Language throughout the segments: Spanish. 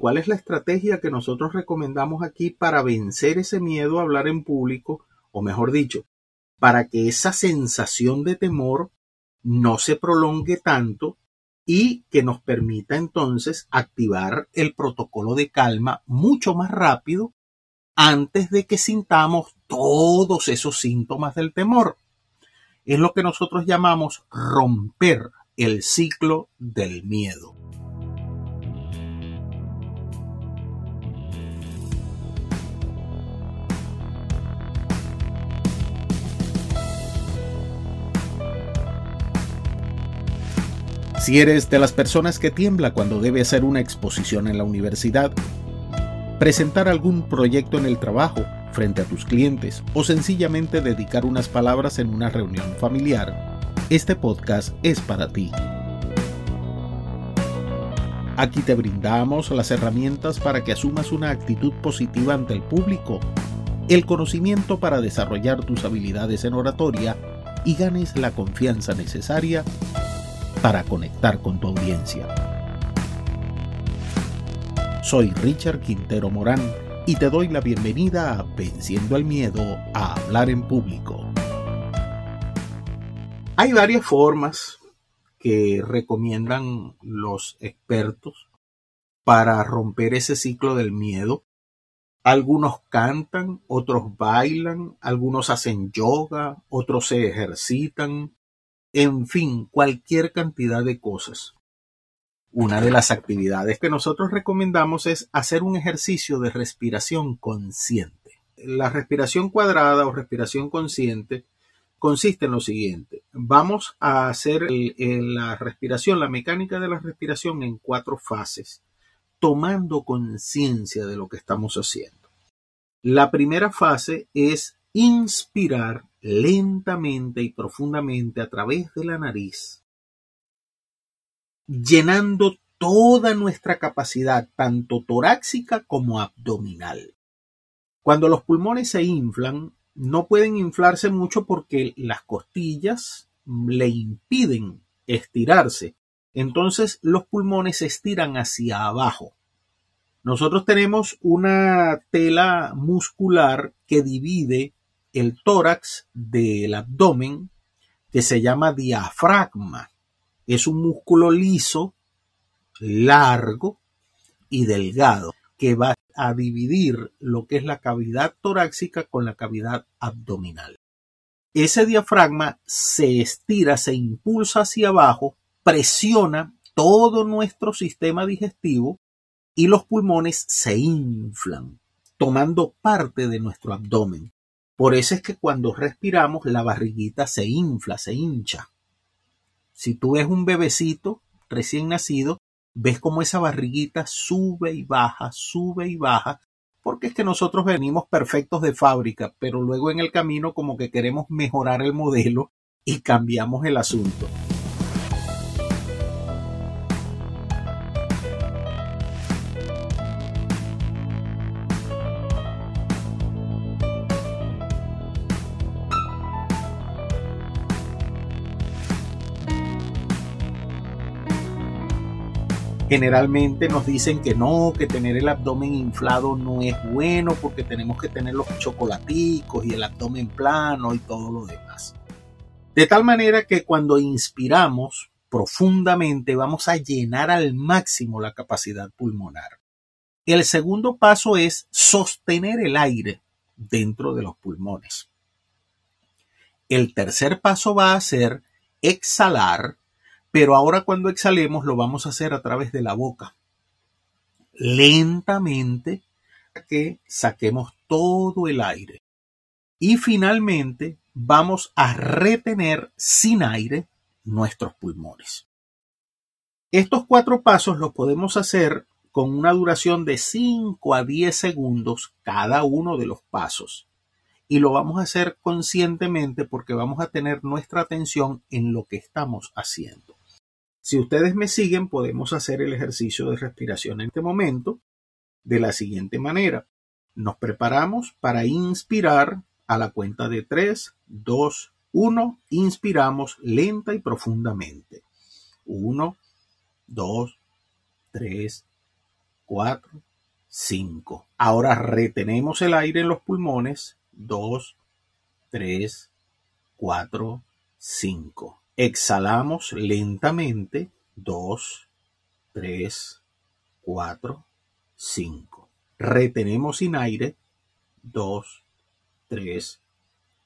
¿Cuál es la estrategia que nosotros recomendamos aquí para vencer ese miedo a hablar en público? O mejor dicho, para que esa sensación de temor no se prolongue tanto y que nos permita entonces activar el protocolo de calma mucho más rápido antes de que sintamos todos esos síntomas del temor. Es lo que nosotros llamamos romper el ciclo del miedo. Si eres de las personas que tiembla cuando debe hacer una exposición en la universidad, presentar algún proyecto en el trabajo frente a tus clientes o sencillamente dedicar unas palabras en una reunión familiar, este podcast es para ti. Aquí te brindamos las herramientas para que asumas una actitud positiva ante el público, el conocimiento para desarrollar tus habilidades en oratoria y ganes la confianza necesaria para conectar con tu audiencia. Soy Richard Quintero Morán y te doy la bienvenida a Venciendo el Miedo a Hablar en Público. Hay varias formas que recomiendan los expertos para romper ese ciclo del miedo. Algunos cantan, otros bailan, algunos hacen yoga, otros se ejercitan, en fin, cualquier cantidad de cosas. Una de las actividades que nosotros recomendamos es hacer un ejercicio de respiración consciente. La respiración cuadrada o respiración consciente consiste en lo siguiente. Vamos a hacer la respiración, la mecánica de la respiración en cuatro fases, tomando conciencia de lo que estamos haciendo. La primera fase es inspirar lentamente y profundamente a través de la nariz, llenando toda nuestra capacidad, tanto torácica como abdominal. Cuando los pulmones se inflan, no pueden inflarse mucho porque las costillas le impiden estirarse. Entonces los pulmones se estiran hacia abajo. Nosotros tenemos una tela muscular que divide el tórax del abdomen que se llama diafragma. Es un músculo liso, largo y delgado que va a dividir lo que es la cavidad torácica con la cavidad abdominal. Ese diafragma se estira, se impulsa hacia abajo, presiona todo nuestro sistema digestivo y los pulmones se inflan, tomando parte de nuestro abdomen. Por eso es que cuando respiramos la barriguita se infla, se hincha. Si tú ves un bebecito recién nacido, ves como esa barriguita sube y baja, sube y baja, porque es que nosotros venimos perfectos de fábrica, pero luego en el camino como que queremos mejorar el modelo y cambiamos el asunto. Generalmente nos dicen que no, que tener el abdomen inflado no es bueno porque tenemos que tener los chocolaticos y el abdomen plano y todo lo demás. De tal manera que cuando inspiramos profundamente vamos a llenar al máximo la capacidad pulmonar. El segundo paso es sostener el aire dentro de los pulmones. El tercer paso va a ser exhalar pero ahora cuando exhalemos lo vamos a hacer a través de la boca. Lentamente que saquemos todo el aire. Y finalmente vamos a retener sin aire nuestros pulmones. Estos cuatro pasos los podemos hacer con una duración de 5 a 10 segundos cada uno de los pasos. Y lo vamos a hacer conscientemente porque vamos a tener nuestra atención en lo que estamos haciendo. Si ustedes me siguen, podemos hacer el ejercicio de respiración en este momento de la siguiente manera. Nos preparamos para inspirar a la cuenta de 3, 2, 1. Inspiramos lenta y profundamente. 1, 2, 3, 4, 5. Ahora retenemos el aire en los pulmones. 2, 3, 4, 5. Exhalamos lentamente. 2, 3, 4, 5. Retenemos sin aire. 2, 3,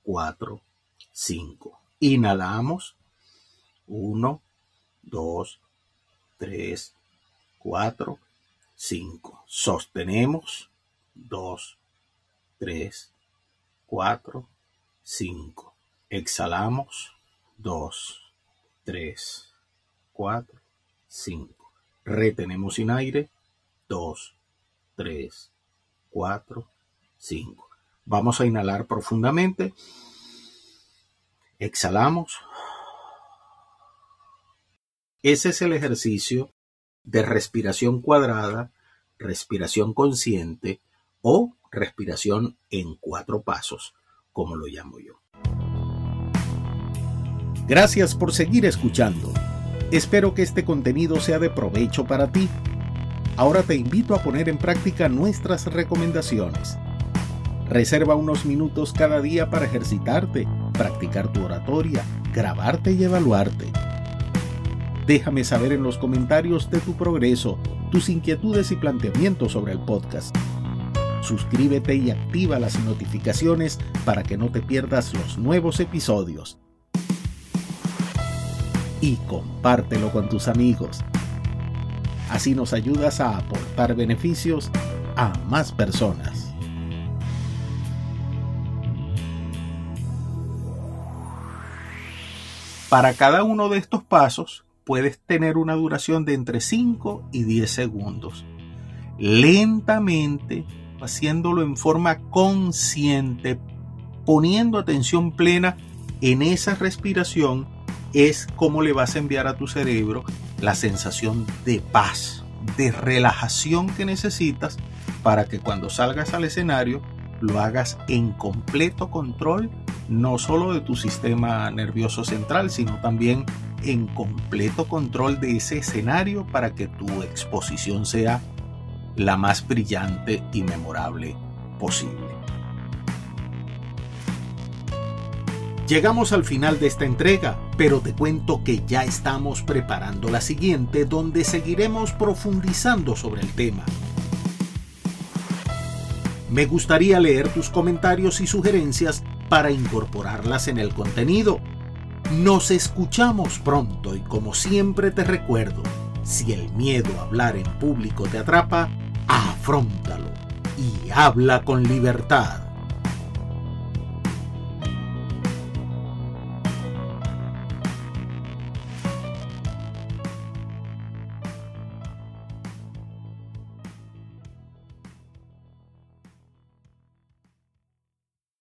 4, 5. Inhalamos. 1, 2, 3, 4, 5. Sostenemos. 2, 3, 4, 5. Exhalamos. 2, 3, 4, 5. Retenemos sin aire. 2, 3, 4, 5. Vamos a inhalar profundamente. Exhalamos. Ese es el ejercicio de respiración cuadrada, respiración consciente o respiración en cuatro pasos, como lo llamo yo. Gracias por seguir escuchando. Espero que este contenido sea de provecho para ti. Ahora te invito a poner en práctica nuestras recomendaciones. Reserva unos minutos cada día para ejercitarte, practicar tu oratoria, grabarte y evaluarte. Déjame saber en los comentarios de tu progreso, tus inquietudes y planteamientos sobre el podcast. Suscríbete y activa las notificaciones para que no te pierdas los nuevos episodios. Y compártelo con tus amigos. Así nos ayudas a aportar beneficios a más personas. Para cada uno de estos pasos puedes tener una duración de entre 5 y 10 segundos. Lentamente, haciéndolo en forma consciente, poniendo atención plena en esa respiración, es como le vas a enviar a tu cerebro la sensación de paz, de relajación que necesitas para que cuando salgas al escenario lo hagas en completo control, no solo de tu sistema nervioso central, sino también en completo control de ese escenario para que tu exposición sea la más brillante y memorable posible. Llegamos al final de esta entrega, pero te cuento que ya estamos preparando la siguiente donde seguiremos profundizando sobre el tema. Me gustaría leer tus comentarios y sugerencias para incorporarlas en el contenido. Nos escuchamos pronto y como siempre te recuerdo, si el miedo a hablar en público te atrapa, afrontalo y habla con libertad.